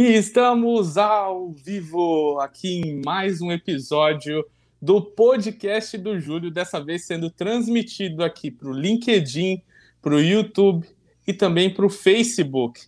E estamos ao vivo aqui em mais um episódio do podcast do Júlio, dessa vez sendo transmitido aqui para o LinkedIn, para o YouTube e também para o Facebook.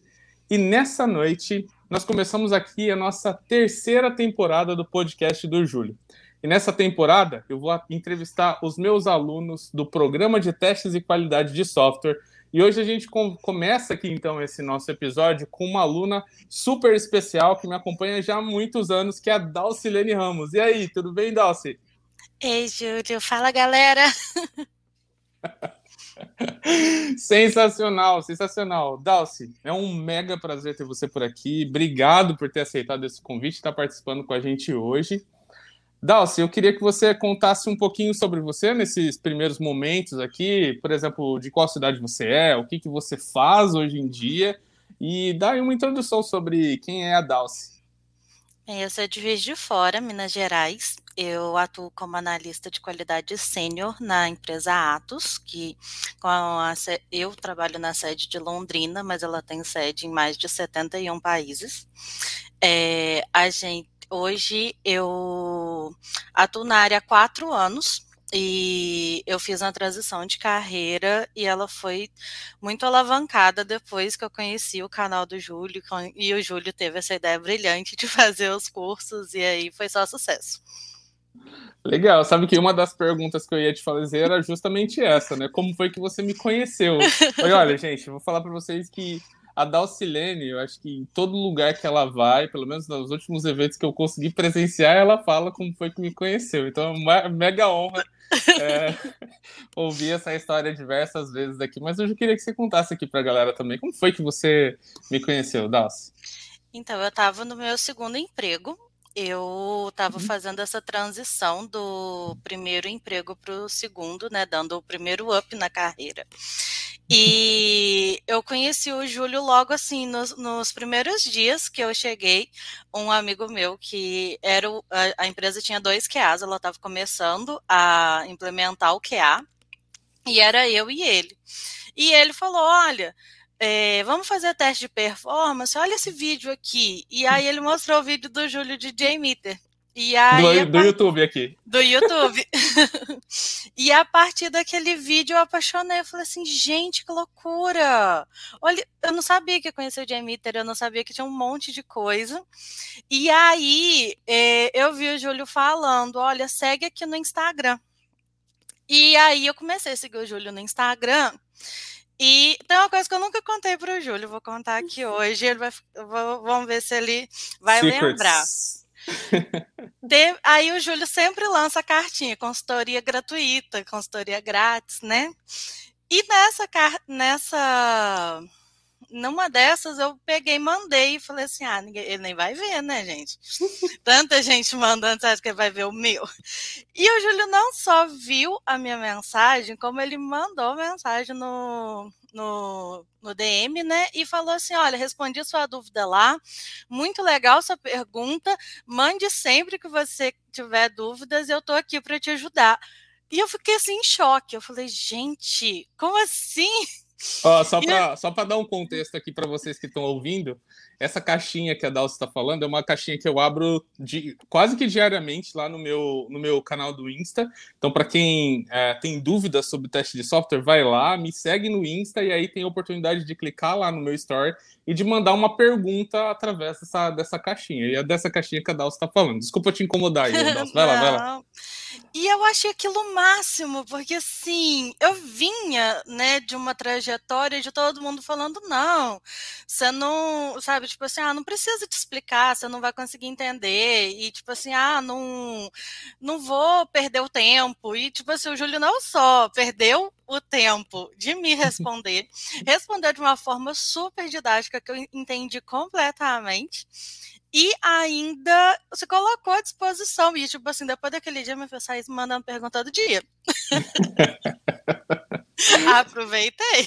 E nessa noite nós começamos aqui a nossa terceira temporada do podcast do Júlio. E nessa temporada eu vou entrevistar os meus alunos do programa de testes e qualidade de software e hoje a gente com, começa aqui então esse nosso episódio com uma aluna super especial que me acompanha já há muitos anos, que é a Dalcilene Ramos. E aí, tudo bem, Dalci? Ei, Júlio, fala galera! sensacional, sensacional. Dalci, é um mega prazer ter você por aqui. Obrigado por ter aceitado esse convite e estar participando com a gente hoje. Dalci, eu queria que você contasse um pouquinho sobre você nesses primeiros momentos aqui, por exemplo, de qual cidade você é, o que, que você faz hoje em dia, e dá uma introdução sobre quem é a Dalci. Eu sou de Juiz de Fora, Minas Gerais. Eu atuo como analista de qualidade sênior na empresa Atos, que a, eu trabalho na sede de Londrina, mas ela tem sede em mais de 71 países. É, a gente Hoje eu atuo na área há quatro anos e eu fiz uma transição de carreira e ela foi muito alavancada depois que eu conheci o canal do Júlio e o Júlio teve essa ideia brilhante de fazer os cursos e aí foi só sucesso. Legal, sabe que uma das perguntas que eu ia te fazer era justamente essa, né? Como foi que você me conheceu? olha, gente, vou falar para vocês que a Dalcilene, eu acho que em todo lugar que ela vai, pelo menos nos últimos eventos que eu consegui presenciar, ela fala como foi que me conheceu. Então, é uma mega honra é, ouvir essa história diversas vezes daqui. Mas eu já queria que você contasse aqui para a galera também. Como foi que você me conheceu, Dalci? Então, eu estava no meu segundo emprego. Eu estava uhum. fazendo essa transição do primeiro emprego para o segundo, né? Dando o primeiro up na carreira. E eu conheci o Júlio logo assim, nos, nos, primeiros dias que eu cheguei, um amigo meu que era o, a, a, empresa tinha dois QAs, ela estava começando a implementar o QA, e era eu e ele. E ele falou: olha. É, vamos fazer teste de performance, olha esse vídeo aqui. E aí ele mostrou o vídeo do Júlio de J-Meter. E aí, do, do YouTube aqui. Do YouTube. e a partir daquele vídeo eu apaixonei. Eu falei assim, gente, que loucura! Olha, eu não sabia que ia conhecer o Jamitter, eu não sabia que tinha um monte de coisa. E aí é, eu vi o Júlio falando: olha, segue aqui no Instagram. E aí eu comecei a seguir o Júlio no Instagram. E tem uma coisa que eu nunca contei para o Júlio, vou contar aqui uhum. hoje. Ele vai, vamos ver se ele vai Secrets. lembrar. aí o Júlio sempre lança cartinha, consultoria gratuita, consultoria grátis, né? E nessa, nessa numa dessas eu peguei mandei e falei assim: ah, ninguém, ele nem vai ver, né, gente? Tanta gente mandando, você acha que ele vai ver o meu? E o Júlio não só viu a minha mensagem, como ele mandou mensagem no, no, no DM, né? E falou assim: olha, respondi sua dúvida lá, muito legal sua pergunta, mande sempre que você tiver dúvidas, eu tô aqui para te ajudar. E eu fiquei assim em choque. Eu falei, gente, como assim? Ó, só para só dar um contexto aqui para vocês que estão ouvindo, essa caixinha que a Dalce está falando é uma caixinha que eu abro de, quase que diariamente lá no meu, no meu canal do Insta. Então, para quem é, tem dúvidas sobre teste de software, vai lá, me segue no Insta e aí tem a oportunidade de clicar lá no meu story e de mandar uma pergunta através dessa, dessa caixinha. E é dessa caixinha que a Dalce está falando. Desculpa te incomodar aí, Dalce. Vai lá, vai lá. E eu achei aquilo máximo, porque assim, eu vinha, né, de uma trajetória de todo mundo falando, não, você não, sabe, tipo assim, ah, não precisa te explicar, você não vai conseguir entender, e tipo assim, ah, não, não vou perder o tempo, e tipo assim, o Júlio não só perdeu o tempo de me responder, respondeu de uma forma super didática que eu entendi completamente, e ainda se colocou à disposição. E, tipo assim, depois daquele dia, meu filho saiu mandando pergunta do dia. Aproveitei.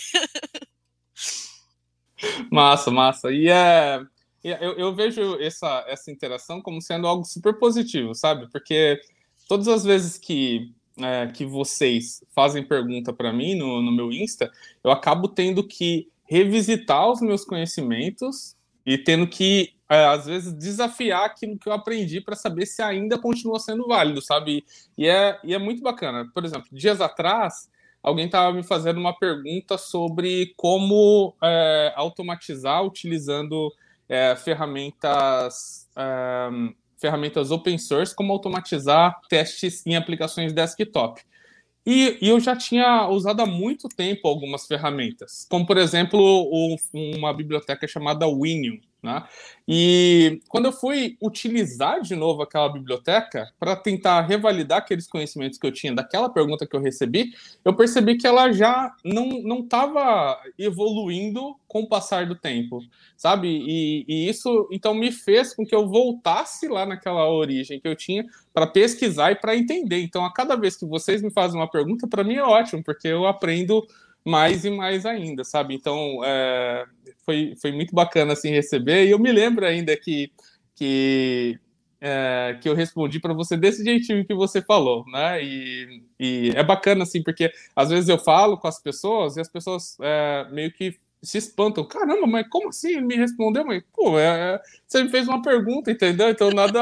Massa, massa. E é. Eu, eu vejo essa, essa interação como sendo algo super positivo, sabe? Porque todas as vezes que, é, que vocês fazem pergunta para mim no, no meu Insta, eu acabo tendo que revisitar os meus conhecimentos e tendo que é, às vezes, desafiar aquilo que eu aprendi para saber se ainda continua sendo válido, sabe? E é, e é muito bacana. Por exemplo, dias atrás, alguém estava me fazendo uma pergunta sobre como é, automatizar utilizando é, ferramentas, é, ferramentas open source, como automatizar testes em aplicações desktop. E, e, eu já tinha usado há muito tempo algumas ferramentas, como por exemplo o, uma biblioteca chamada Winium. Né? E quando eu fui utilizar de novo aquela biblioteca para tentar revalidar aqueles conhecimentos que eu tinha daquela pergunta que eu recebi, eu percebi que ela já não estava evoluindo com o passar do tempo, sabe? E, e, isso então me fez com que eu voltasse lá naquela origem que eu tinha para pesquisar e para entender. Então, a cada vez que vocês me fazem uma pergunta, para mim é ótimo, porque eu aprendo mais e mais ainda, sabe? Então, é, foi, foi muito bacana assim receber. E eu me lembro ainda que, que, é, que eu respondi para você desse jeitinho que você falou, né? E, e, é bacana assim, porque às vezes eu falo com as pessoas e as pessoas é, meio que se espantam. Caramba, mas como assim ele me respondeu? Mas, pô, é, é você me fez uma pergunta, entendeu? Então nada,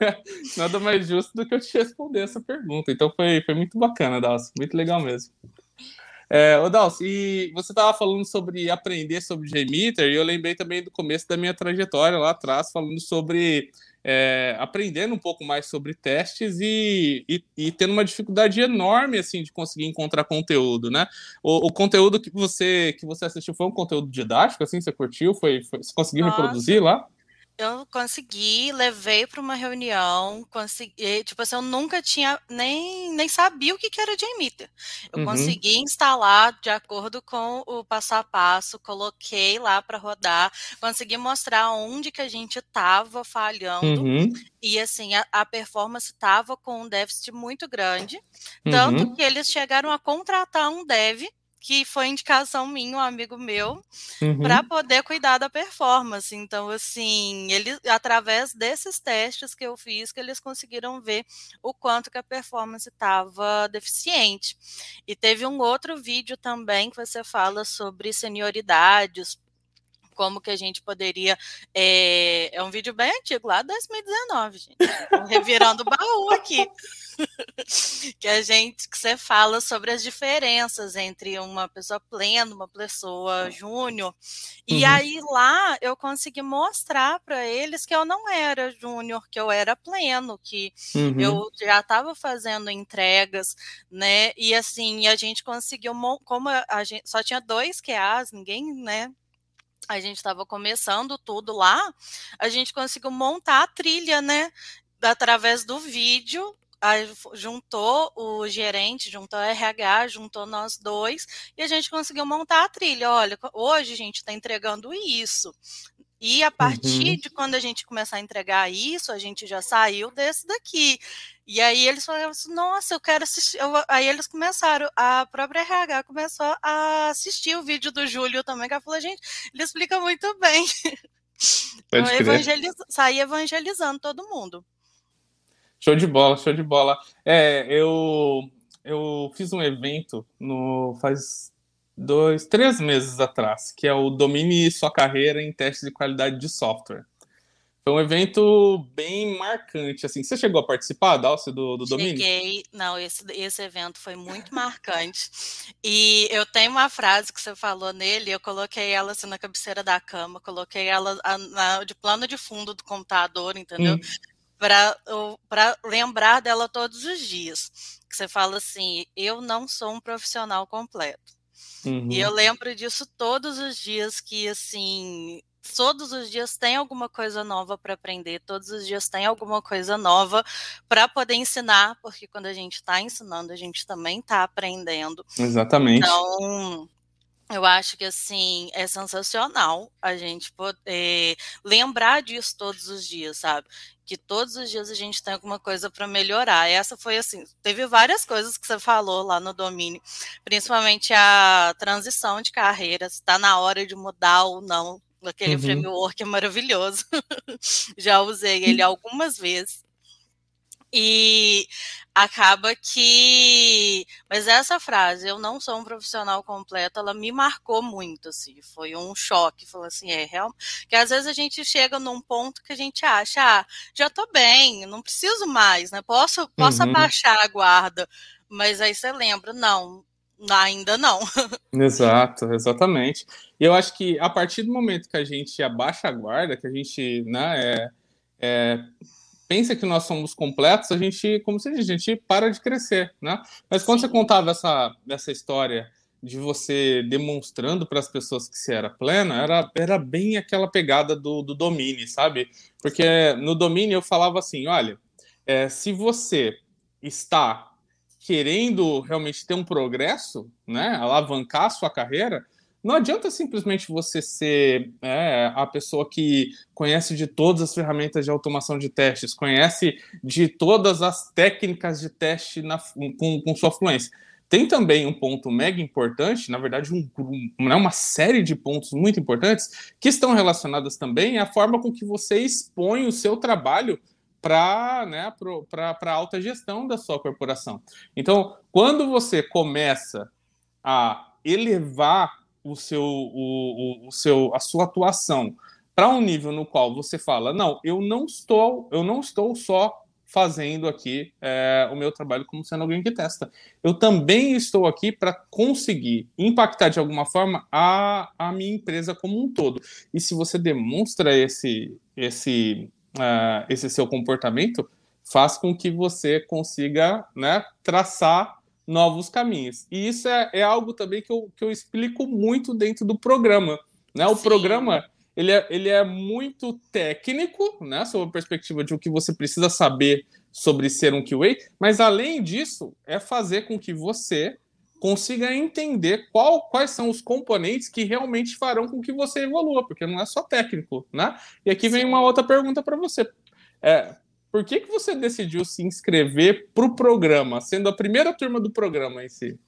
nada mais justo do que eu te responder essa pergunta. Então foi, foi muito bacana, Dalcio, muito legal mesmo. É, ô Dalcio, e você estava falando sobre aprender sobre JMeter, e eu lembrei também do começo da minha trajetória lá atrás, falando sobre é, aprendendo um pouco mais sobre testes e, e, e, tendo uma dificuldade enorme assim de conseguir encontrar conteúdo, né? O, o, conteúdo que você que você assistiu foi um conteúdo didático, assim, você curtiu? Foi, foi você conseguiu Nossa. reproduzir lá? Eu consegui, levei para uma reunião, consegui, tipo assim, eu nunca tinha nem, nem sabia o que, que era JMeter. Eu uhum. consegui instalar de acordo com o passo a passo, coloquei lá para rodar, consegui mostrar onde que a gente estava falhando uhum. e assim a, a performance estava com um déficit muito grande, tanto uhum. que eles chegaram a contratar um dev que foi indicação minha, um amigo meu, uhum. para poder cuidar da performance. Então, assim, ele, através desses testes que eu fiz, que eles conseguiram ver o quanto que a performance estava deficiente. E teve um outro vídeo também que você fala sobre senioridades, como que a gente poderia. É, é um vídeo bem antigo, lá 2019, gente. revirando o baú aqui. que a gente que você fala sobre as diferenças entre uma pessoa plena, uma pessoa júnior. E uhum. aí lá eu consegui mostrar para eles que eu não era júnior, que eu era pleno, que uhum. eu já estava fazendo entregas, né? E assim, a gente conseguiu, como a gente só tinha dois QAs, ninguém, né, a gente estava começando tudo lá, a gente conseguiu montar a trilha, né? Através do vídeo, juntou o gerente, juntou o RH, juntou nós dois, e a gente conseguiu montar a trilha. Olha, hoje a gente está entregando isso. E a partir uhum. de quando a gente começar a entregar isso, a gente já saiu desse daqui. E aí eles falaram assim, nossa, eu quero assistir. Eu, aí eles começaram, a própria RH começou a assistir o vídeo do Júlio também, que ela falou, gente, ele explica muito bem. então, evangeliz... saí evangelizando todo mundo. Show de bola, show de bola. É, eu, eu fiz um evento no faz dois, três meses atrás, que é o Domine Sua Carreira em Testes de Qualidade de Software. Foi um evento bem marcante, assim. Você chegou a participar, Dalcio, do, do Domínio? Cheguei. Não, esse, esse evento foi muito marcante. E eu tenho uma frase que você falou nele, eu coloquei ela assim na cabeceira da cama, coloquei ela a, na, de plano de fundo do computador, entendeu? Hum. Para lembrar dela todos os dias. Que você fala assim, eu não sou um profissional completo. Uhum. E eu lembro disso todos os dias que, assim, todos os dias tem alguma coisa nova para aprender, todos os dias tem alguma coisa nova para poder ensinar, porque quando a gente está ensinando, a gente também está aprendendo. Exatamente. Então, eu acho que assim é sensacional a gente poder lembrar disso todos os dias, sabe? Que todos os dias a gente tem alguma coisa para melhorar. Essa foi assim, teve várias coisas que você falou lá no domínio, principalmente a transição de carreira, está na hora de mudar ou não Aquele uhum. framework é maravilhoso. Já usei ele algumas vezes. E acaba que. Mas essa frase, eu não sou um profissional completo, ela me marcou muito, assim. Foi um choque. Falou assim, é real. Que às vezes a gente chega num ponto que a gente acha, ah, já tô bem, não preciso mais, né? Posso, posso uhum. abaixar a guarda. Mas aí você lembra, não, ainda não. Exato, exatamente. E eu acho que a partir do momento que a gente abaixa a guarda, que a gente, né, é, é pensa que nós somos completos, a gente, como você diz, a gente para de crescer, né? Mas quando Sim. você contava essa, essa história de você demonstrando para as pessoas que você era plena, era, era bem aquela pegada do, do domínio, sabe? Porque no domínio eu falava assim, olha, é, se você está querendo realmente ter um progresso, né, alavancar a sua carreira, não adianta simplesmente você ser é, a pessoa que conhece de todas as ferramentas de automação de testes, conhece de todas as técnicas de teste na, com, com sua fluência. Tem também um ponto mega importante, na verdade, um, um, né, uma série de pontos muito importantes que estão relacionados também à forma com que você expõe o seu trabalho para né, a alta gestão da sua corporação. Então, quando você começa a elevar o seu, o, o, o seu, a sua atuação para um nível no qual você fala, não, eu não estou, eu não estou só fazendo aqui é, o meu trabalho como sendo alguém que testa. Eu também estou aqui para conseguir impactar de alguma forma a, a minha empresa como um todo. E se você demonstra esse, esse, uh, esse seu comportamento, faz com que você consiga né, traçar novos caminhos. E isso é, é algo também que eu, que eu explico muito dentro do programa. Né? O Sim. programa ele é, ele é muito técnico, né, sob a perspectiva de o que você precisa saber sobre ser um QA, mas além disso, é fazer com que você consiga entender qual, quais são os componentes que realmente farão com que você evolua, porque não é só técnico, né? E aqui vem uma outra pergunta para você. É, por que, que você decidiu se inscrever para o programa, sendo a primeira turma do programa em si?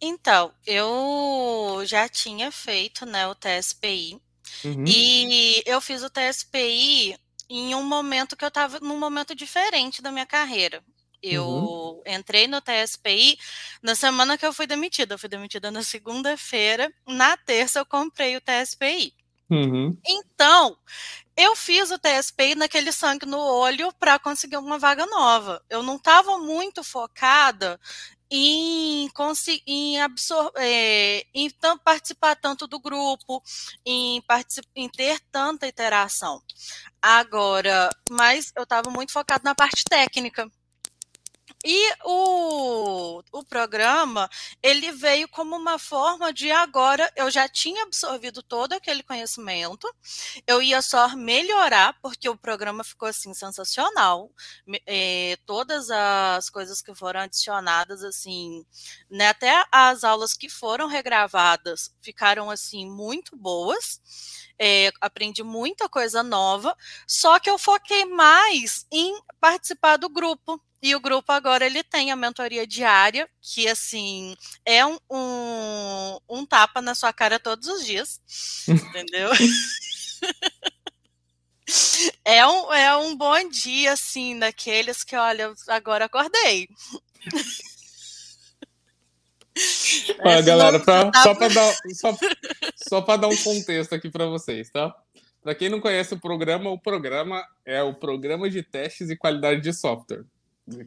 Então, eu já tinha feito né, o TSPI uhum. e eu fiz o TSPI em um momento que eu estava num momento diferente da minha carreira. Eu uhum. entrei no TSPI na semana que eu fui demitida. Eu fui demitida na segunda-feira. Na terça eu comprei o TSPI. Uhum. Então, eu fiz o TSP naquele sangue no olho para conseguir uma vaga nova. Eu não estava muito focada em, em, absorver, é, em participar tanto do grupo, em, em ter tanta interação. Agora, mas eu estava muito focada na parte técnica. E o, o programa, ele veio como uma forma de agora, eu já tinha absorvido todo aquele conhecimento, eu ia só melhorar, porque o programa ficou assim sensacional. É, todas as coisas que foram adicionadas, assim, né, até as aulas que foram regravadas ficaram assim muito boas. É, aprendi muita coisa nova, só que eu foquei mais em participar do grupo. E o grupo agora ele tem a mentoria diária, que assim é um, um, um tapa na sua cara todos os dias, entendeu? é um, é um bom dia, assim, daqueles que, olha, agora acordei. Olha, galera, pra, só para dar, só, só dar um contexto aqui para vocês, tá? Para quem não conhece o programa, o programa é o programa de testes e qualidade de software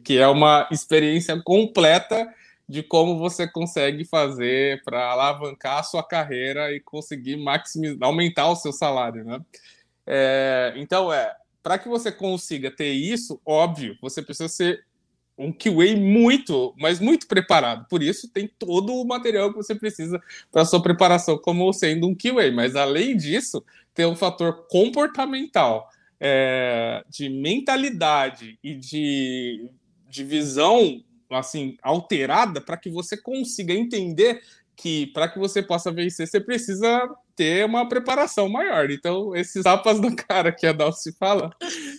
que é uma experiência completa de como você consegue fazer para alavancar a sua carreira e conseguir maximizar, aumentar o seu salário, né? É, então, é, para que você consiga ter isso, óbvio, você precisa ser um QA muito, mas muito preparado. Por isso, tem todo o material que você precisa para sua preparação como sendo um QA. Mas, além disso, tem um fator comportamental é, de mentalidade e de, de visão assim alterada para que você consiga entender que para que você possa vencer você precisa ter uma preparação maior. Então esses tapas na cara que a Dalci fala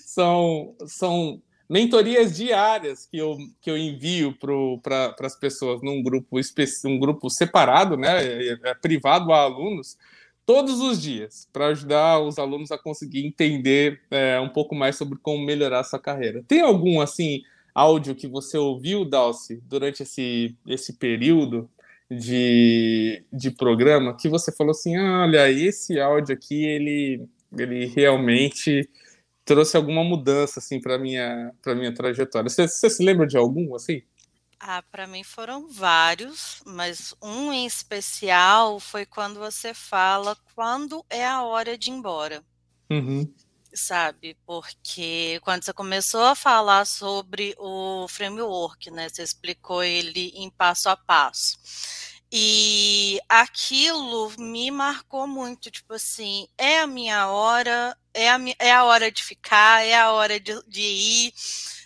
são são mentorias diárias que eu, que eu envio para as pessoas num grupo um grupo separado, né, é, é privado a alunos, todos os dias para ajudar os alunos a conseguir entender é, um pouco mais sobre como melhorar sua carreira. Tem algum assim áudio que você ouviu, Dalcy, durante esse, esse período de, de programa que você falou assim, olha, esse áudio aqui ele ele realmente trouxe alguma mudança assim para minha para minha trajetória. Você, você se lembra de algum assim? Ah, para mim foram vários, mas um em especial foi quando você fala quando é a hora de ir embora. Uhum. Sabe? Porque quando você começou a falar sobre o framework, né? Você explicou ele em passo a passo. E aquilo me marcou muito, tipo assim, é a minha hora, é a, é a hora de ficar, é a hora de, de ir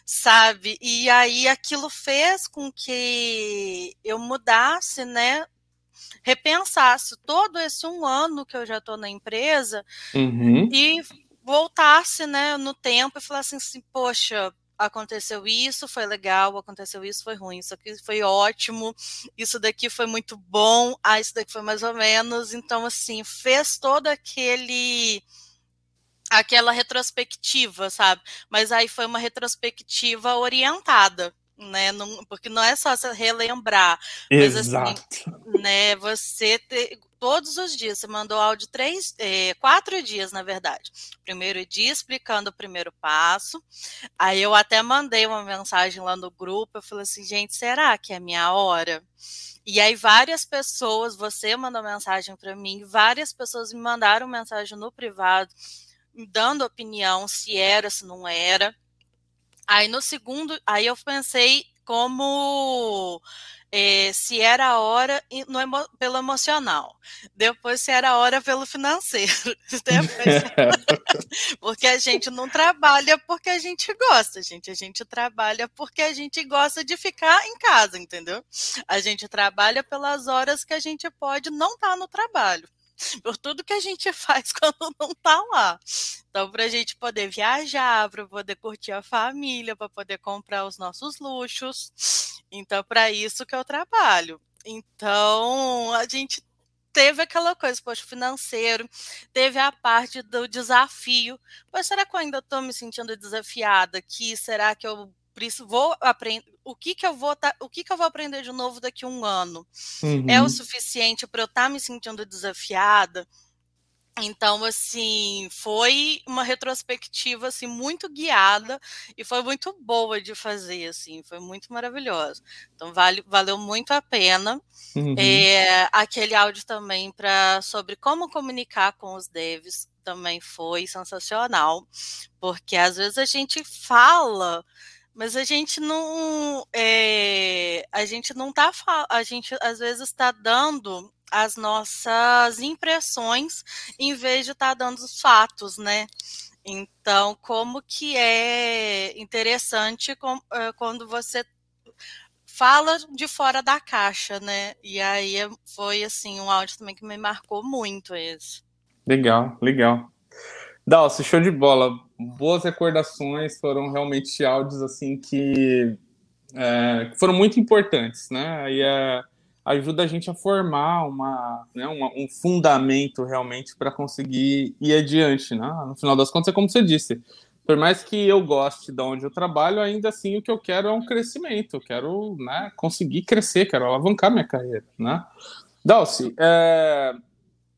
sabe? E aí aquilo fez com que eu mudasse, né? Repensasse todo esse um ano que eu já estou na empresa uhum. e voltasse, né, no tempo e falasse assim, poxa, aconteceu isso, foi legal, aconteceu isso, foi ruim, isso aqui foi ótimo, isso daqui foi muito bom, ah, isso daqui foi mais ou menos. Então, assim, fez todo aquele aquela retrospectiva, sabe? Mas aí foi uma retrospectiva orientada, né? Não, porque não é só você relembrar, Exato. mas assim, né? Você te, todos os dias, você mandou áudio três, é, quatro dias, na verdade. Primeiro dia explicando o primeiro passo. Aí eu até mandei uma mensagem lá no grupo, eu falei assim, gente, será que é minha hora? E aí várias pessoas, você mandou mensagem para mim, várias pessoas me mandaram mensagem no privado dando opinião se era, se não era. Aí no segundo, aí eu pensei como é, se era a hora no, pelo emocional, depois se era a hora pelo financeiro, depois, porque a gente não trabalha porque a gente gosta, gente, a gente trabalha porque a gente gosta de ficar em casa, entendeu? A gente trabalha pelas horas que a gente pode não estar tá no trabalho por tudo que a gente faz quando não tá lá. Então, para a gente poder viajar, para poder curtir a família, para poder comprar os nossos luxos. Então, para isso que eu trabalho. Então, a gente teve aquela coisa, poxa, financeiro, teve a parte do desafio. Mas será que eu ainda estou me sentindo desafiada aqui? Será que eu vou aprender o que que eu vou tá, o que que eu vou aprender de novo daqui a um ano uhum. é o suficiente para eu estar tá me sentindo desafiada então assim foi uma retrospectiva assim muito guiada e foi muito boa de fazer assim foi muito maravilhosa então vale, valeu muito a pena uhum. é, aquele áudio também para sobre como comunicar com os devs também foi sensacional porque às vezes a gente fala mas a gente não. É, a gente não tá. A gente às vezes está dando as nossas impressões em vez de estar tá dando os fatos, né? Então, como que é interessante é, quando você fala de fora da caixa, né? E aí foi assim um áudio também que me marcou muito esse. Legal, legal. Dalce, show de bola. Boas recordações, foram realmente áudios assim que, é, foram muito importantes, né? E é, ajuda a gente a formar uma, né, uma um fundamento realmente para conseguir ir adiante, né? No final das contas, é como você disse. Por mais que eu goste de onde eu trabalho, ainda assim o que eu quero é um crescimento. Eu quero né, conseguir crescer, quero alavancar minha carreira, né? Dalci, é,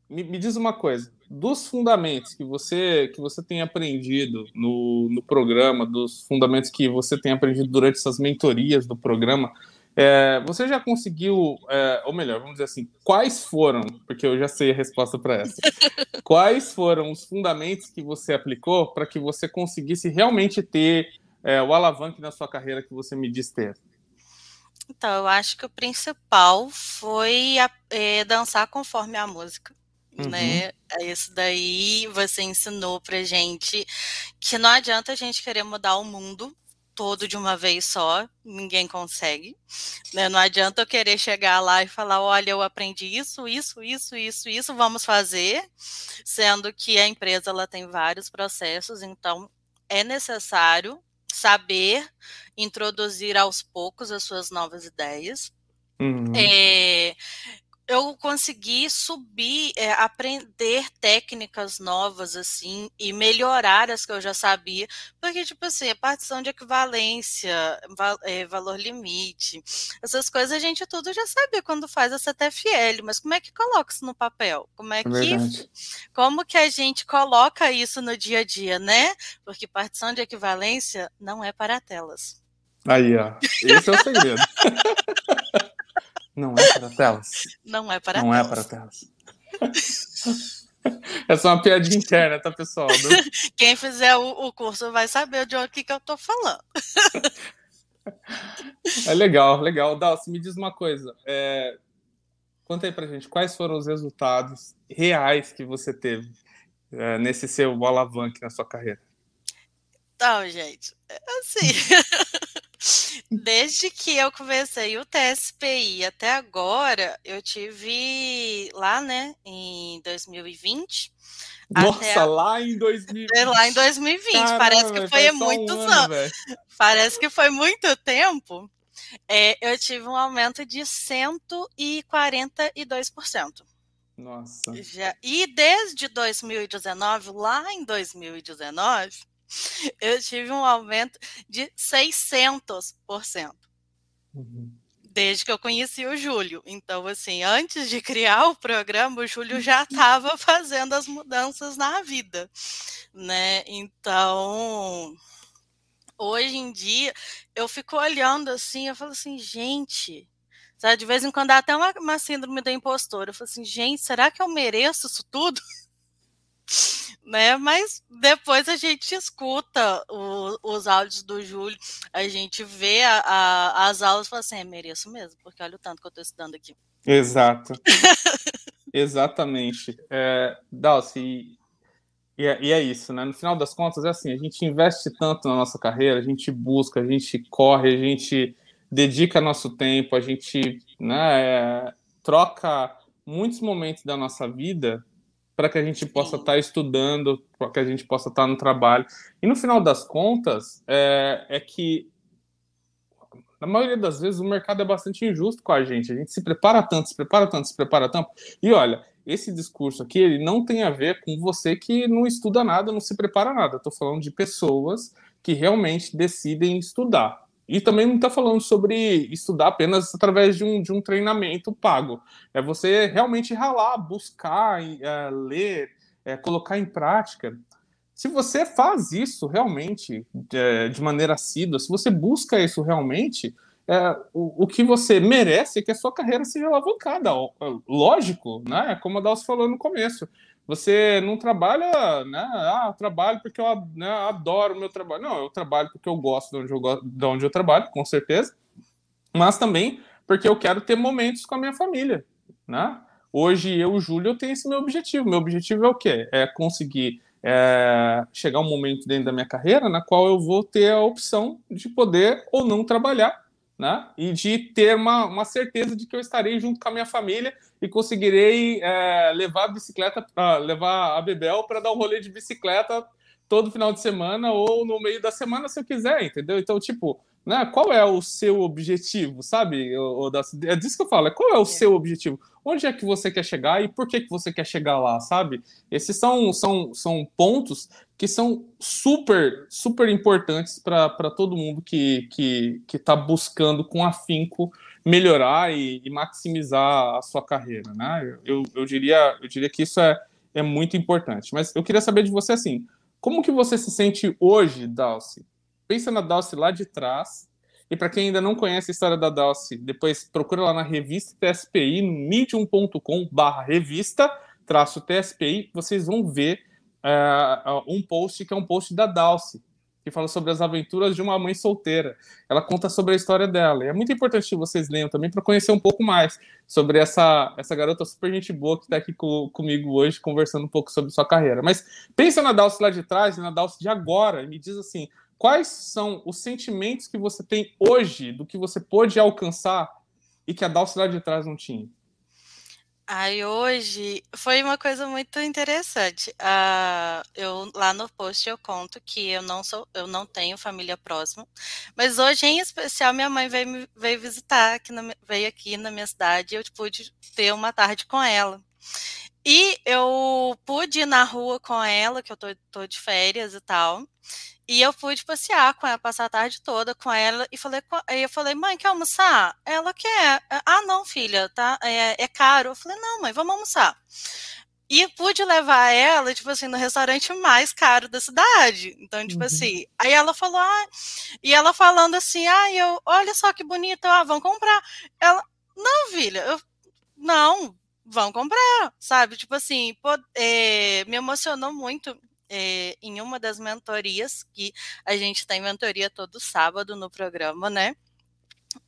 me, me diz uma coisa dos fundamentos que você que você tem aprendido no, no programa, dos fundamentos que você tem aprendido durante essas mentorias do programa, é, você já conseguiu, é, ou melhor, vamos dizer assim, quais foram, porque eu já sei a resposta para essa, quais foram os fundamentos que você aplicou para que você conseguisse realmente ter é, o alavanque na sua carreira que você me diz ter? Então, eu acho que o principal foi é, dançar conforme a música uhum. né? Isso daí você ensinou pra gente que não adianta a gente querer mudar o mundo todo de uma vez só, ninguém consegue. Né? Não adianta eu querer chegar lá e falar, olha, eu aprendi isso, isso, isso, isso, isso, vamos fazer, sendo que a empresa ela tem vários processos, então é necessário saber introduzir aos poucos as suas novas ideias. Uhum. É, eu consegui subir, é, aprender técnicas novas, assim, e melhorar as que eu já sabia, porque, tipo assim, a partição de equivalência, val, é, valor limite, essas coisas a gente tudo já sabia quando faz a CTFL, mas como é que coloca isso no papel? Como é, é que, Verdade. como que a gente coloca isso no dia a dia, né? Porque partição de equivalência não é para telas. Aí, ó, esse é o segredo. Não é para telas. Não é para Não telas. é para telas. É só uma piadinha interna, tá, pessoal? Quem fizer o, o, curso vai saber de que, que eu tô falando. É legal, legal. Dalce, me diz uma coisa. É... Conta aí pra gente, quais foram os resultados reais que você teve é, nesse seu alavanque na sua carreira? Então, gente, é assim... Desde que eu comecei o TSPI até agora, eu tive lá, né, em 2020. Nossa, a... lá em 2020. É, lá em 2020. Caramba, parece que foi muitos um anos. Véio. Parece que foi muito tempo. É, eu tive um aumento de 142%. Nossa. Já, e desde 2019, lá em 2019, eu tive um aumento de 600%. Uhum. Desde que eu conheci o Júlio. Então, assim, antes de criar o programa, o Júlio já estava fazendo as mudanças na vida, né? Então, hoje em dia, eu fico olhando assim, eu falo assim, gente, sabe, de vez em quando dá até uma, uma síndrome da impostora. Eu falo assim, gente, será que eu mereço isso tudo? Né? Mas depois a gente escuta o, os áudios do Júlio, a gente vê a, a, as aulas e fala assim, é, mereço mesmo, porque olha o tanto que eu estou estudando aqui. Exato. Exatamente. É, Dalci, e é, e é, isso, né? No final das contas, é assim, a gente investe tanto na nossa carreira, a gente busca, a gente corre, a gente dedica nosso tempo, a gente né, é, troca muitos momentos da nossa vida para que a gente possa estar tá estudando, para que a gente possa estar tá no trabalho. E no final das contas, é, é que na maioria das vezes o mercado é bastante injusto com a gente. A gente se prepara tanto, se prepara tanto, se prepara tanto. E olha, esse discurso aqui ele não tem a ver com você que não estuda nada, não se prepara nada. Estou falando de pessoas que realmente decidem estudar. E também não está falando sobre estudar apenas através de um, de um treinamento pago. É você realmente ralar, buscar, é, ler, é, colocar em prática. Se você faz isso realmente é, de maneira assídua, se você busca isso realmente, é, o, o, que você merece é que a sua carreira seja alavancada. Lógico, né? Como a Dalcio falou no começo. Você não trabalha, né? Ah, trabalho porque eu né, adoro o meu trabalho. Não, eu trabalho porque eu gosto de onde eu, gosto, de onde eu trabalho, com certeza. Mas também porque eu quero ter momentos com a minha família, né? Hoje eu, Júlio, eu tenho esse meu objetivo. Meu objetivo é o quê? É conseguir é, chegar um momento dentro da minha carreira na qual eu vou ter a opção de poder ou não trabalhar né? E de ter uma, uma certeza de que eu estarei junto com a minha família e conseguirei é, levar a bicicleta, uh, levar a Bebel para dar um rolê de bicicleta todo final de semana ou no meio da semana, se eu quiser, entendeu? Então, tipo, né, qual é o seu objetivo, sabe? É disso que eu falo, é qual é o é. seu objetivo? Onde é que você quer chegar e por que, que você quer chegar lá, sabe? Esses são, são, são pontos que são super, super importantes para todo mundo que está que, que tá buscando com afinco melhorar e, e, maximizar a sua carreira, né? Eu, eu, diria, eu diria que isso é, é muito importante. Mas eu queria saber de você, assim, como que você se sente hoje, Dalcy? Pensa na Dalcy lá de trás. E para quem ainda não conhece a história da Dalcy, depois procura lá na revista TSPI, no medium.com barra revista, traço TSPI, vocês vão ver uh, um post que é um post da Dalcy, que fala sobre as aventuras de uma mãe solteira. Ela conta sobre a história dela. E é muito importante que vocês leiam também para conhecer um pouco mais sobre essa, essa garota super gente boa que está aqui com, comigo hoje, conversando um pouco sobre sua carreira. Mas pensa na Dalce lá de trás e na Dalce de agora e me diz assim, quais são os sentimentos que você tem hoje do que você pôde alcançar e que a Dalce lá de trás não tinha? Aí hoje foi uma coisa muito interessante. Uh, eu lá no post eu conto que eu não sou, eu não tenho família próxima, mas hoje em especial minha mãe veio, veio visitar aqui na, veio aqui na minha cidade e eu pude ter uma tarde com ela. E eu pude ir na rua com ela, que eu tô, tô de férias e tal. E eu pude passear com ela, passar a tarde toda com ela. E falei, aí eu falei, mãe, quer almoçar? Ela quer. Ah, não, filha, tá? É, é caro. Eu falei, não, mãe, vamos almoçar. E pude levar ela, tipo assim, no restaurante mais caro da cidade. Então, tipo uhum. assim, aí ela falou, ah, e ela falando assim, ah, eu, olha só que bonito, ah, vão comprar. Ela, não, filha, eu, não, vão comprar, sabe? Tipo assim, pô, é, me emocionou muito é, em uma das mentorias, que a gente tem mentoria todo sábado no programa, né?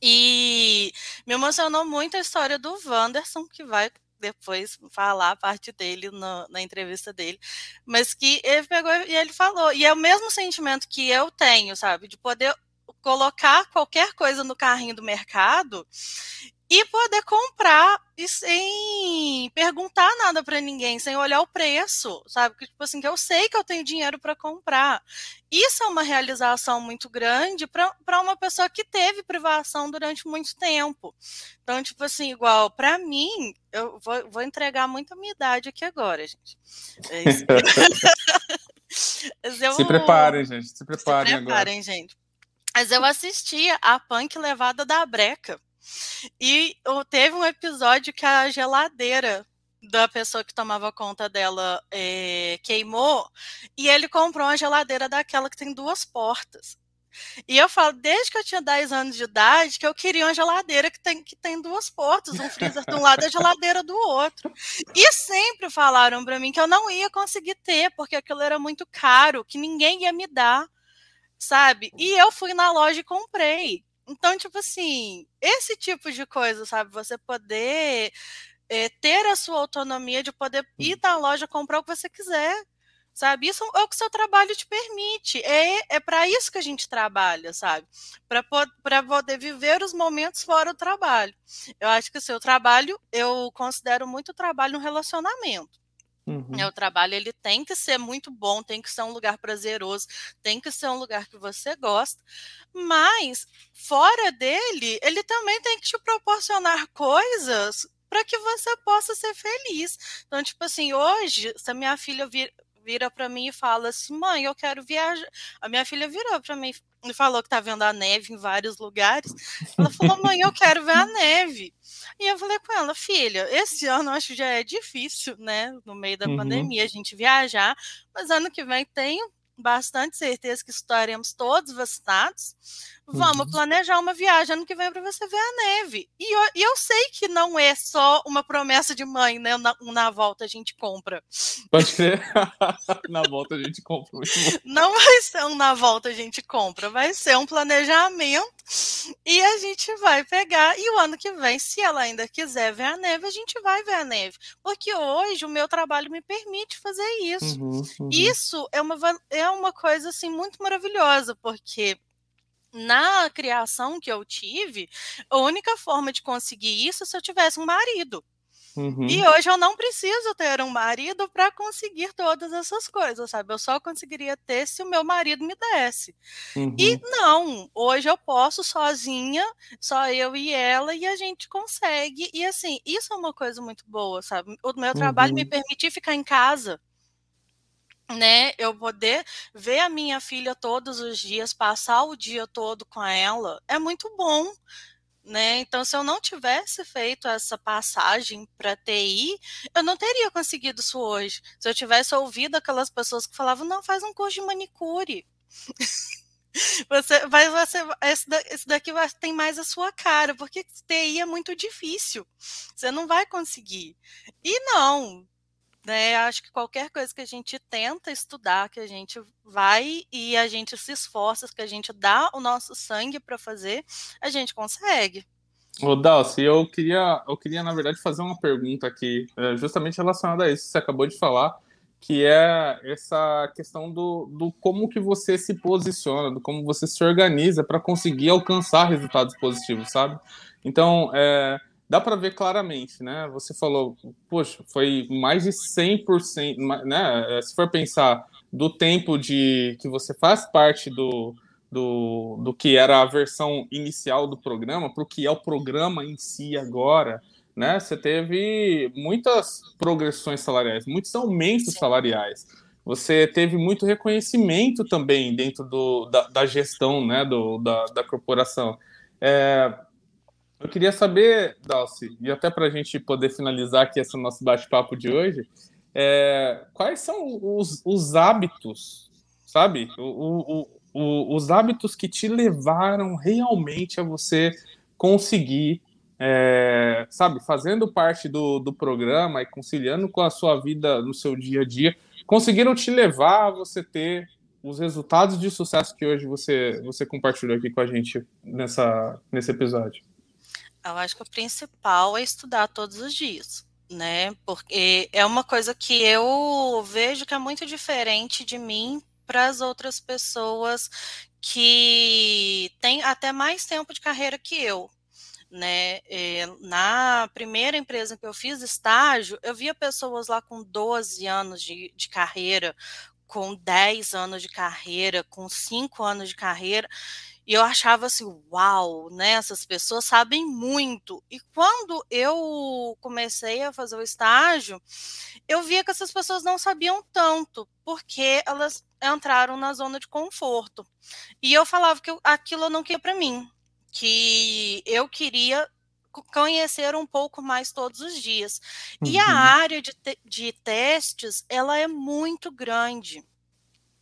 E me emocionou muito a história do Wanderson, que vai depois falar a parte dele no, na entrevista dele, mas que ele pegou e ele falou, e é o mesmo sentimento que eu tenho, sabe, de poder colocar qualquer coisa no carrinho do mercado e poder comprar e sem perguntar nada para ninguém, sem olhar o preço, sabe? Que tipo assim, que eu sei que eu tenho dinheiro para comprar. Isso é uma realização muito grande para uma pessoa que teve privação durante muito tempo. Então, tipo assim, igual para mim, eu vou, vou, entregar muito a minha idade aqui agora, gente. É eu, se preparem, gente. Se preparem, se preparem agora. gente. Mas eu assistia a punk levada da breca. E teve um episódio que a geladeira da pessoa que tomava conta dela é, queimou e ele comprou uma geladeira daquela que tem duas portas. E eu falo, desde que eu tinha 10 anos de idade, que eu queria uma geladeira que tem, que tem duas portas, um freezer de um lado e a geladeira do outro. E sempre falaram para mim que eu não ia conseguir ter, porque aquilo era muito caro, que ninguém ia me dar, sabe? E eu fui na loja e comprei. Então, tipo assim, esse tipo de coisa, sabe? Você poder é, ter a sua autonomia de poder ir na loja comprar o que você quiser, sabe? Isso é o que o seu trabalho te permite. É, é para isso que a gente trabalha, sabe? Para poder viver os momentos fora do trabalho. Eu acho que o seu trabalho, eu considero muito trabalho no relacionamento. Uhum. O trabalho ele tem que ser muito bom, tem que ser um lugar prazeroso, tem que ser um lugar que você gosta, mas fora dele, ele também tem que te proporcionar coisas para que você possa ser feliz. Então, tipo assim, hoje, se a minha filha vir, vira para mim e fala assim: "Mãe, eu quero viajar". A minha filha virou para mim e falou que tá vendo a neve em vários lugares. Ela falou: "Mãe, eu quero ver a neve". E eu falei com ela: "Filha, esse ano eu acho que já é difícil, né, no meio da uhum. pandemia a gente viajar, mas ano que vem tenho bastante certeza que estaremos todos vacinados. Vamos uhum. planejar uma viagem ano que vem para você ver a neve. E eu, e eu, sei que não é só uma promessa de mãe, né? Na, na volta a gente compra. Pode crer. na volta a gente compra. Não vai ser um na volta a gente compra, vai ser um planejamento e a gente vai pegar. E o ano que vem, se ela ainda quiser ver a neve, a gente vai ver a neve. Porque hoje o meu trabalho me permite fazer isso. Uhum, uhum. Isso é uma, é uma coisa assim muito maravilhosa, porque na criação que eu tive, a única forma de conseguir isso é se eu tivesse um marido. Uhum. E hoje eu não preciso ter um marido para conseguir todas essas coisas, sabe? Eu só conseguiria ter se o meu marido me desse. Uhum. E não, hoje eu posso sozinha, só eu e ela, e a gente consegue. E assim, isso é uma coisa muito boa, sabe? O meu trabalho uhum. me permitir ficar em casa né, eu poder ver a minha filha todos os dias, passar o dia todo com ela, é muito bom, né? Então, se eu não tivesse feito essa passagem para TI, eu não teria conseguido isso hoje. Se eu tivesse ouvido aquelas pessoas que falavam, não, faz um curso de manicure. Você vai, você, esse daqui vai, tem mais a sua cara, porque TI é muito difícil. Você não vai conseguir. E não, né? Acho que qualquer coisa que a gente tenta estudar, que a gente vai e a gente se esforça, que a gente dá o nosso sangue para fazer, a gente consegue. Ô, Dalci, eu queria, eu queria, na verdade, fazer uma pergunta aqui, é, justamente relacionada a isso que você acabou de falar, que é essa questão do, do como que você se posiciona, do como você se organiza para conseguir alcançar resultados positivos, sabe? Então, é, dá para ver claramente, né? Você falou, poxa, foi mais de 100%, né? Se for pensar do tempo de que você faz parte do, do, do que era a versão inicial do programa para o que é o programa em si agora, né? Você teve muitas progressões salariais, muitos aumentos salariais. Você teve muito reconhecimento também dentro do, da, da gestão né, do, da, da corporação. É, eu queria saber, Dalci, e até para a gente poder finalizar aqui esse nosso bate-papo de hoje, é, quais são os, os hábitos, sabe? O, o, o, os hábitos que te levaram realmente a você conseguir, é, sabe, fazendo parte do, do programa e conciliando com a sua vida no seu dia a dia, conseguiram te levar a você ter os resultados de sucesso que hoje você, você compartilhou aqui com a gente nessa, nesse episódio? Eu acho que o principal é estudar todos os dias, né? Porque é uma coisa que eu vejo que é muito diferente de mim para as outras pessoas que têm até mais tempo de carreira que eu. Né? Eh, na primeira empresa que eu fiz estágio, eu via pessoas lá com 12 anos de, de carreira, com 10 anos de carreira, com 5 anos de carreira, e eu achava assim, uau, né? Essas pessoas sabem muito. E quando eu comecei a fazer o estágio, eu via que essas pessoas não sabiam tanto, porque elas entraram na zona de conforto. E eu falava que aquilo não queria para mim, que eu queria conhecer um pouco mais todos os dias. Uhum. E a uhum. área de, te de testes, ela é muito grande.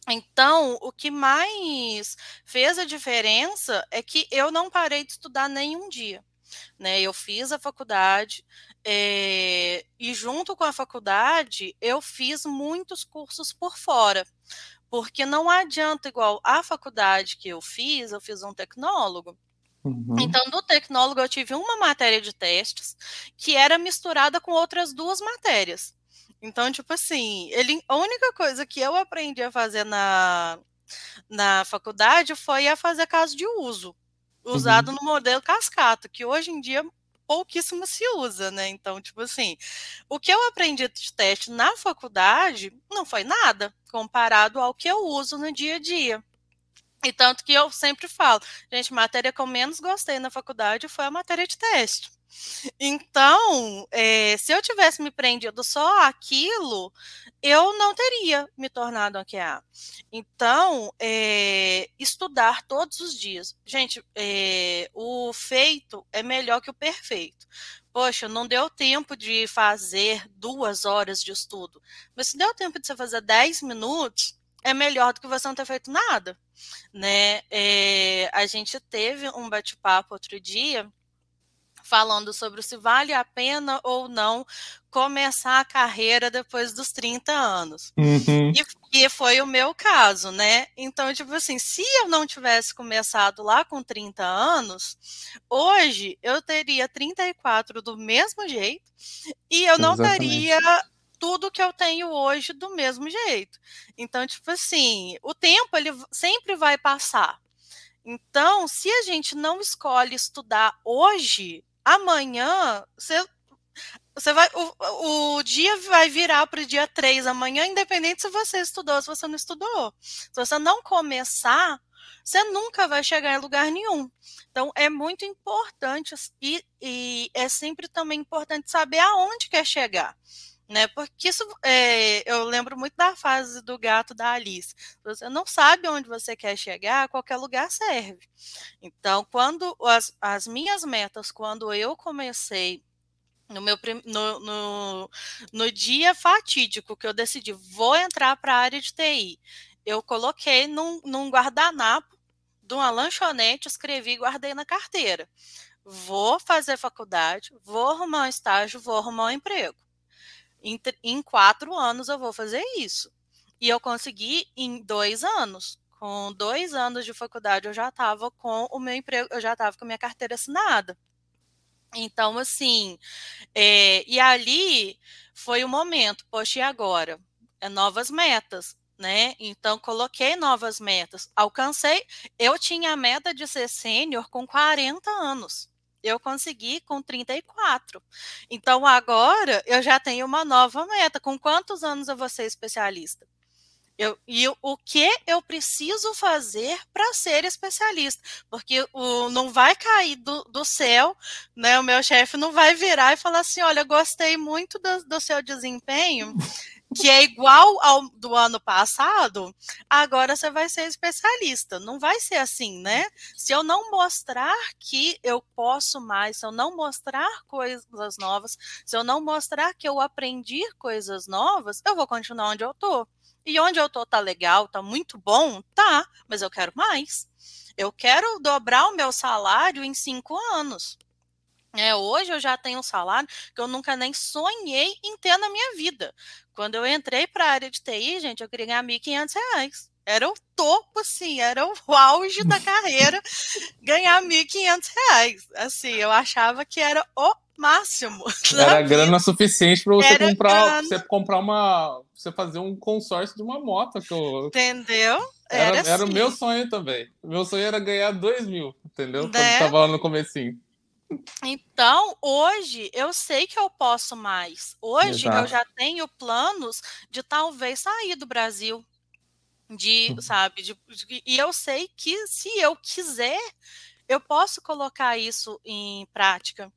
Então, o que mais fez a diferença é que eu não parei de estudar nenhum dia. Né? Eu fiz a faculdade é, e, junto com a faculdade, eu fiz muitos cursos por fora. Porque não adianta, igual a faculdade que eu fiz, eu fiz um tecnólogo. Uhum. Então, no tecnólogo, eu tive uma matéria de testes que era misturada com outras duas matérias. Então, tipo assim, ele, a única coisa que eu aprendi a fazer na, na faculdade foi a fazer caso de uso, usado uhum. no modelo cascata, que hoje em dia pouquíssimo se usa, né? Então, tipo assim, o que eu aprendi de teste na faculdade não foi nada comparado ao que eu uso no dia a dia. E tanto que eu sempre falo, gente, matéria que eu menos gostei na faculdade foi a matéria de teste. Então, é, se eu tivesse me prendido só aquilo, eu não teria me tornado um QA. Então, é, estudar todos os dias. Gente, é, o feito é melhor que o perfeito. Poxa, não deu tempo de fazer duas horas de estudo. Mas se deu tempo de você fazer dez minutos, é melhor do que você não ter feito nada. Né? a gente teve um bate-papo outro dia falando sobre se vale a pena ou não começar a carreira depois dos 30 anos. Uhum. E, e, foi o meu caso, né? Então, tipo assim, se eu não tivesse começado lá com 30 anos, hoje eu teria 34 do mesmo jeito e eu não Exatamente. teria tudo que eu tenho hoje do mesmo jeito. Então, tipo assim, o tempo ele sempre vai passar. Então, se a gente não escolhe estudar hoje, amanhã você você vai o, o dia vai virar para o dia 3 amanhã, independente se você estudou ou se você não estudou. Se você não começar, você nunca vai chegar em lugar nenhum. Então é muito importante e, e é sempre também importante saber aonde quer chegar né? Porque isso é, eu lembro muito da fase do gato da Alice. Você não sabe onde você quer chegar, qualquer lugar serve. Então, quando as, as minhas metas, quando eu comecei no meu no, no, no dia fatídico que eu decidi vou entrar para a área de TI, eu coloquei num, num guardanapo de uma lanchonete, escrevi e guardei na carteira. Vou fazer faculdade, vou arrumar um estágio, vou arrumar um emprego em, em quatro anos eu vou fazer isso. E eu consegui em dois anos. Com dois anos de faculdade, eu já estava com o meu emprego, eu já estava com a minha carteira assinada. Então, assim, é, e ali foi o momento, poxa, e agora? É novas metas, né? Então, coloquei novas metas, alcancei. Eu tinha a meta de ser sênior com 40 anos. Eu consegui com 34. Então agora eu já tenho uma nova meta. Com quantos anos eu vou ser especialista? Eu, e o que eu preciso fazer para ser especialista? Porque o, não vai cair do, do céu, né? O meu chefe não vai virar e falar assim: olha, gostei muito do, do seu desempenho, que é igual ao do ano passado, agora você vai ser especialista. Não vai ser assim, né? Se eu não mostrar que eu posso mais, se eu não mostrar coisas novas, se eu não mostrar que eu aprendi coisas novas, eu vou continuar onde eu tô. E onde eu tô tá legal, tá muito bom, tá, mas eu quero mais. Eu quero dobrar o meu salário em cinco anos. É, hoje eu já tenho um salário que eu nunca nem sonhei em ter na minha vida. Quando eu entrei para a área de TI, gente, eu queria ganhar R$ 1.500. Era o topo, assim, era o auge da carreira, ganhar R$ 1.500. Assim, eu achava que era o máximo. Era grana suficiente para você comprar, você comprar uma, você fazer um consórcio de uma moto que eu, entendeu? Era, era, era o meu assim. sonho também. Meu sonho era ganhar dois mil, entendeu? Né? Quando estava lá no comecinho. Então, hoje eu sei que eu posso mais. Hoje Exato. eu já tenho planos de talvez sair do Brasil. De, uhum. sabe, de, de, e eu sei que se eu quiser, eu posso colocar isso em prática.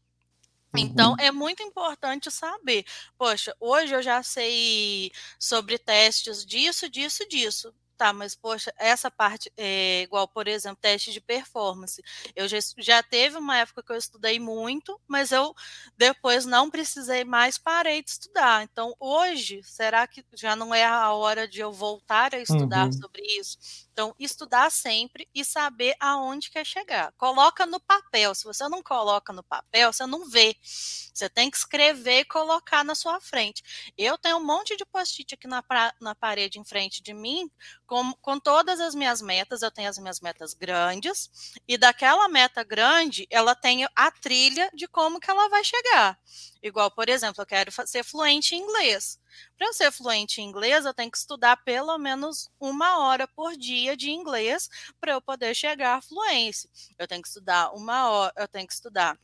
Então, uhum. é muito importante saber. Poxa, hoje eu já sei sobre testes disso, disso, disso tá, mas poxa, essa parte é igual, por exemplo, teste de performance. Eu já, já teve uma época que eu estudei muito, mas eu depois não precisei mais, parei de estudar. Então, hoje, será que já não é a hora de eu voltar a estudar uhum. sobre isso? Então, estudar sempre e saber aonde quer chegar. Coloca no papel. Se você não coloca no papel, você não vê. Você tem que escrever e colocar na sua frente. Eu tenho um monte de post-it aqui na, na parede em frente de mim, com, com todas as minhas metas. Eu tenho as minhas metas grandes, e daquela meta grande, ela tem a trilha de como que ela vai chegar. Igual, por exemplo, eu quero ser fluente em inglês. Para eu ser fluente em inglês, eu tenho que estudar pelo menos uma hora por dia de inglês para eu poder chegar à fluência. Eu tenho que estudar uma hora, eu tenho que estudar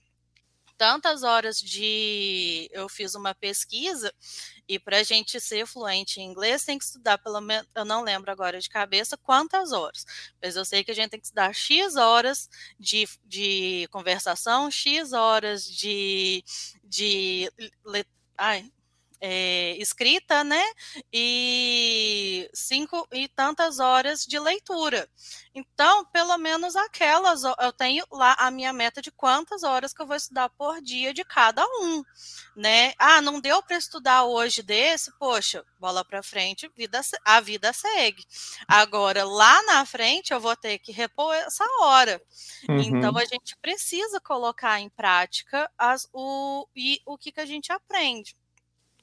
tantas horas de. Eu fiz uma pesquisa e para a gente ser fluente em inglês tem que estudar pelo menos. Eu não lembro agora de cabeça quantas horas, mas eu sei que a gente tem que estudar X horas de, de conversação, X horas de. de ai, é, escrita, né? E cinco e tantas horas de leitura. Então, pelo menos aquelas, eu tenho lá a minha meta de quantas horas que eu vou estudar por dia de cada um, né? Ah, não deu para estudar hoje desse, poxa, bola para frente, vida, a vida segue. Agora, lá na frente, eu vou ter que repor essa hora. Uhum. Então, a gente precisa colocar em prática as, o, e o que, que a gente aprende.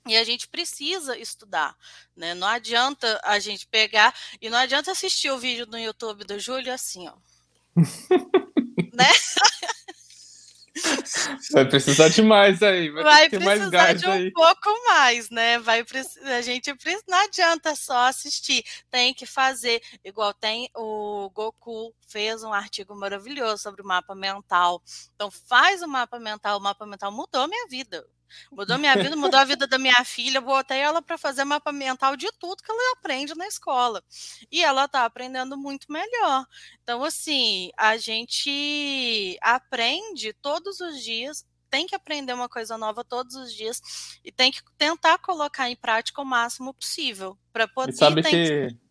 E a gente precisa estudar, né? Não adianta a gente pegar e não adianta assistir o vídeo no YouTube do Júlio assim, ó. né? Vai precisar de mais aí. Vai, vai precisar mais de um aí. pouco mais, né? Vai a gente não adianta só assistir, tem que fazer. Igual tem o Goku fez um artigo maravilhoso sobre o mapa mental. Então faz o mapa mental. O mapa mental mudou minha vida. Mudou minha vida, mudou a vida da minha filha. Botei ela para fazer mapa mental de tudo que ela aprende na escola. E ela está aprendendo muito melhor. Então, assim, a gente aprende todos os dias, tem que aprender uma coisa nova todos os dias e tem que tentar colocar em prática o máximo possível para poder. E sabe que... que...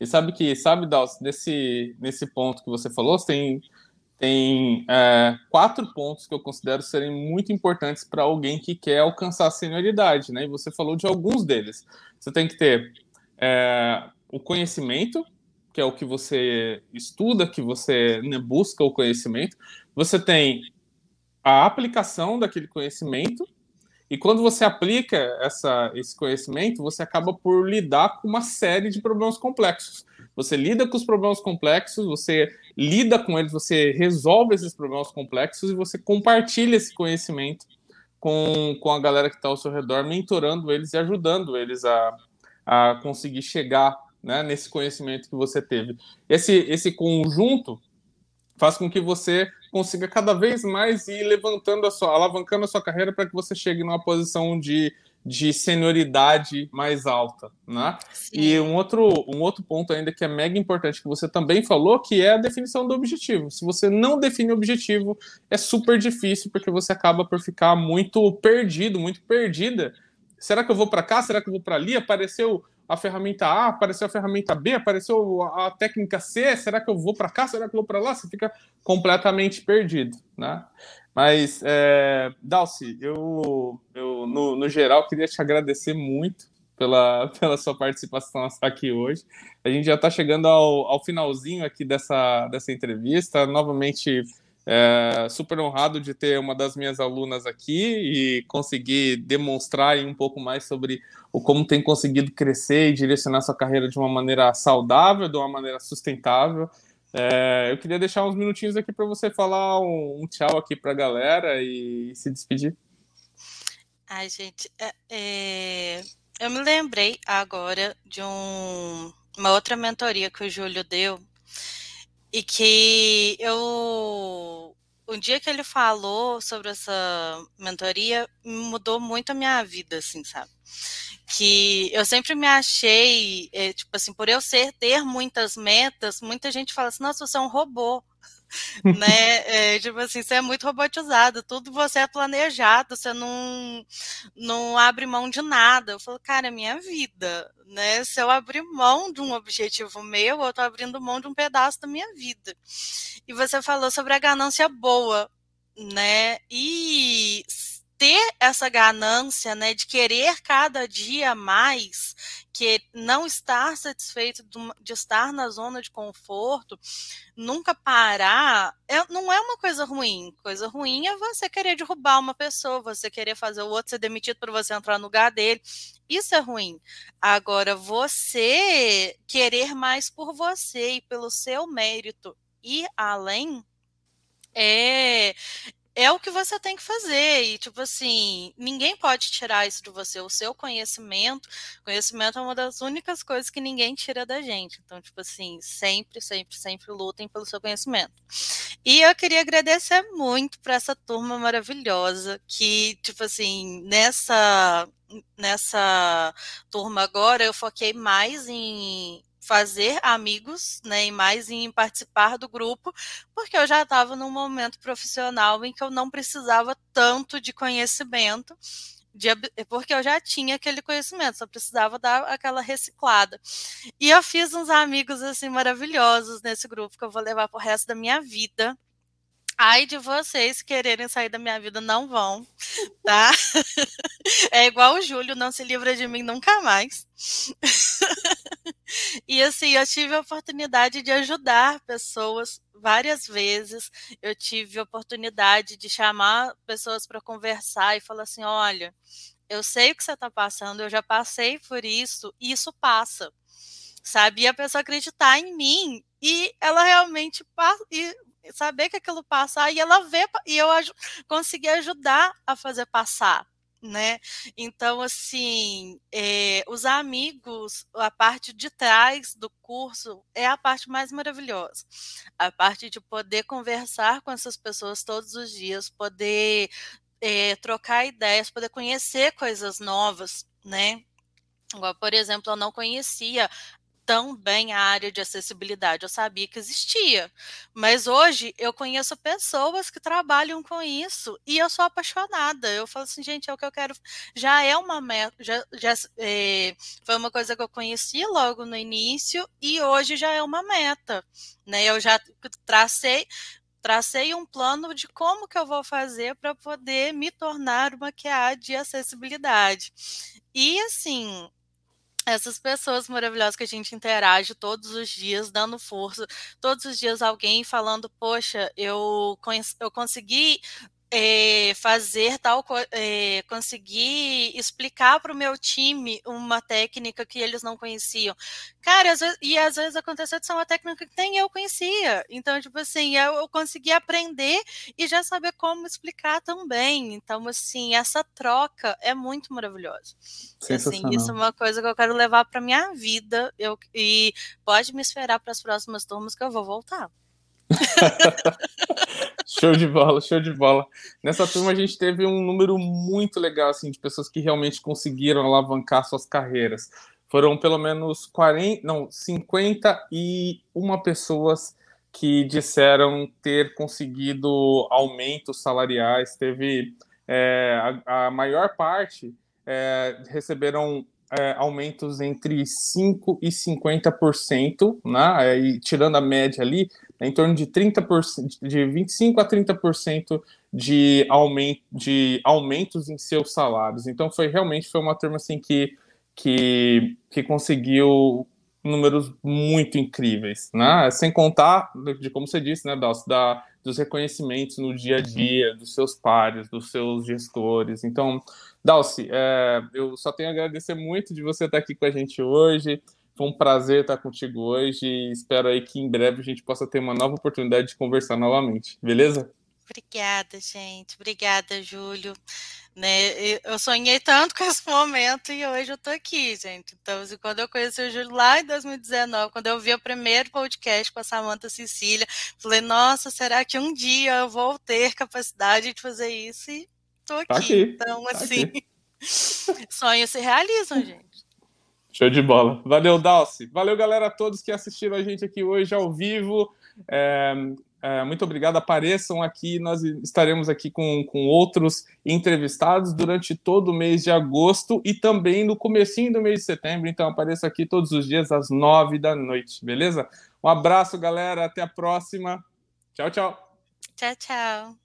E sabe que, sabe, Dals, nesse, nesse ponto que você falou, você tem tem é, quatro pontos que eu considero serem muito importantes para alguém que quer alcançar a senioridade, né? E você falou de alguns deles. Você tem que ter é, o conhecimento, que é o que você estuda, que você né, busca o conhecimento. Você tem a aplicação daquele conhecimento, e quando você aplica essa, esse conhecimento, você acaba por lidar com uma série de problemas complexos. Você lida com os problemas complexos, você lida com eles, você resolve esses problemas complexos e você compartilha esse conhecimento com, com a galera que está ao seu redor, mentorando eles e ajudando eles a, a conseguir chegar né, nesse conhecimento que você teve. Esse, esse conjunto faz com que você consiga cada vez mais ir levantando a sua, alavancando a sua carreira para que você chegue numa posição de de senioridade mais alta, né? Sim. E um outro, um outro ponto ainda que é mega importante que você também falou, que é a definição do objetivo. Se você não define o objetivo, é super difícil porque você acaba por ficar muito perdido, muito perdida. Será que eu vou para cá? Será que eu vou para ali? Apareceu a ferramenta A, apareceu a ferramenta B, apareceu a técnica C, será que eu vou para cá? Será que eu vou para lá? Você fica completamente perdido, né? Mas, é, Dalci, eu, eu no, no geral queria te agradecer muito pela, pela sua participação aqui hoje. A gente já está chegando ao, ao finalzinho aqui dessa, dessa entrevista. Novamente, é, super honrado de ter uma das minhas alunas aqui e conseguir demonstrar um pouco mais sobre o como tem conseguido crescer e direcionar sua carreira de uma maneira saudável, de uma maneira sustentável. É, eu queria deixar uns minutinhos aqui para você falar um, um tchau aqui para a galera e se despedir. Ai, gente, é, é, eu me lembrei agora de um, uma outra mentoria que o Júlio deu e que eu um dia que ele falou sobre essa mentoria mudou muito a minha vida, assim, sabe? Que eu sempre me achei, é, tipo assim, por eu ser ter muitas metas, muita gente fala assim, nossa, você é um robô, né? É, tipo assim, você é muito robotizado, tudo você é planejado, você não, não abre mão de nada. Eu falo, cara, é minha vida, né? Se eu abrir mão de um objetivo meu, eu tô abrindo mão de um pedaço da minha vida. E você falou sobre a ganância boa, né? E ter essa ganância, né, de querer cada dia mais, que não estar satisfeito de estar na zona de conforto, nunca parar, é, não é uma coisa ruim. Coisa ruim é você querer derrubar uma pessoa, você querer fazer o outro ser demitido para você entrar no lugar dele. Isso é ruim. Agora, você querer mais por você e pelo seu mérito ir além é, é o que você tem que fazer. E, tipo assim, ninguém pode tirar isso de você. O seu conhecimento, conhecimento é uma das únicas coisas que ninguém tira da gente. Então, tipo assim, sempre, sempre, sempre lutem pelo seu conhecimento. E eu queria agradecer muito para essa turma maravilhosa que, tipo assim, nessa nessa turma agora eu foquei mais em fazer amigos, né, e mais em participar do grupo, porque eu já estava num momento profissional em que eu não precisava tanto de conhecimento, de, porque eu já tinha aquele conhecimento, só precisava dar aquela reciclada. E eu fiz uns amigos assim maravilhosos nesse grupo que eu vou levar pro resto da minha vida. Ai de vocês quererem sair da minha vida, não vão, tá? É igual o Júlio, não se livra de mim nunca mais. E assim, eu tive a oportunidade de ajudar pessoas várias vezes. Eu tive a oportunidade de chamar pessoas para conversar e falar assim: olha, eu sei o que você está passando, eu já passei por isso, e isso passa. Sabe? E a pessoa acreditar em mim e ela realmente saber que aquilo passa e ela vê e eu consegui ajudar a fazer passar né? Então, assim, é, os amigos, a parte de trás do curso é a parte mais maravilhosa. A parte de poder conversar com essas pessoas todos os dias, poder é, trocar ideias, poder conhecer coisas novas, né? por exemplo, eu não conhecia tão bem a área de acessibilidade. Eu sabia que existia, mas hoje eu conheço pessoas que trabalham com isso e eu sou apaixonada. Eu falo assim, gente, é o que eu quero. Já é uma meta, já, já é, foi uma coisa que eu conheci logo no início e hoje já é uma meta, né? Eu já tracei tracei um plano de como que eu vou fazer para poder me tornar uma QA de acessibilidade. E assim, essas pessoas maravilhosas que a gente interage todos os dias, dando força, todos os dias alguém falando, poxa, eu, eu consegui é, fazer tal, é, conseguir explicar para o meu time uma técnica que eles não conheciam. Cara, às vezes, e às vezes aconteceu de ser uma técnica que nem eu conhecia. Então, tipo assim, eu, eu consegui aprender e já saber como explicar também. Então, assim, essa troca é muito maravilhosa. Assim, isso é uma coisa que eu quero levar para minha vida. Eu, e pode me esperar para as próximas turmas que eu vou voltar. show de bola, show de bola. Nessa turma a gente teve um número muito legal assim de pessoas que realmente conseguiram alavancar suas carreiras. Foram pelo menos 40, não, 51 pessoas que disseram ter conseguido aumentos salariais. Teve é, a, a, maior parte é, receberam é, aumentos entre 5% e 50%, né? E, tirando a média ali, é em torno de 30%, de 25% a 30% de, aumento, de aumentos em seus salários. Então foi realmente foi uma turma assim que, que, que conseguiu números muito incríveis, né? Sem contar de como você disse, né, Dalcio, da, dos reconhecimentos no dia a dia dos seus pares, dos seus gestores. Então, Dalci, é, eu só tenho a agradecer muito de você estar aqui com a gente hoje. Foi um prazer estar contigo hoje e espero aí que em breve a gente possa ter uma nova oportunidade de conversar novamente, beleza? Obrigada, gente. Obrigada, Júlio. Né, eu sonhei tanto com esse momento e hoje eu tô aqui, gente. Então, assim, quando eu conheci o Júlio lá em 2019, quando eu vi o primeiro podcast com a Samanta Cecília, falei, nossa, será que um dia eu vou ter capacidade de fazer isso? E tô aqui. Tá aqui então, tá assim, aqui. sonhos se realizam, gente. Show de bola. Valeu, Dalci. Valeu, galera, a todos que assistiram a gente aqui hoje ao vivo. É, é, muito obrigado. Apareçam aqui. Nós estaremos aqui com, com outros entrevistados durante todo o mês de agosto e também no comecinho do mês de setembro. Então apareça aqui todos os dias às nove da noite, beleza? Um abraço, galera. Até a próxima. Tchau, tchau. Tchau, tchau.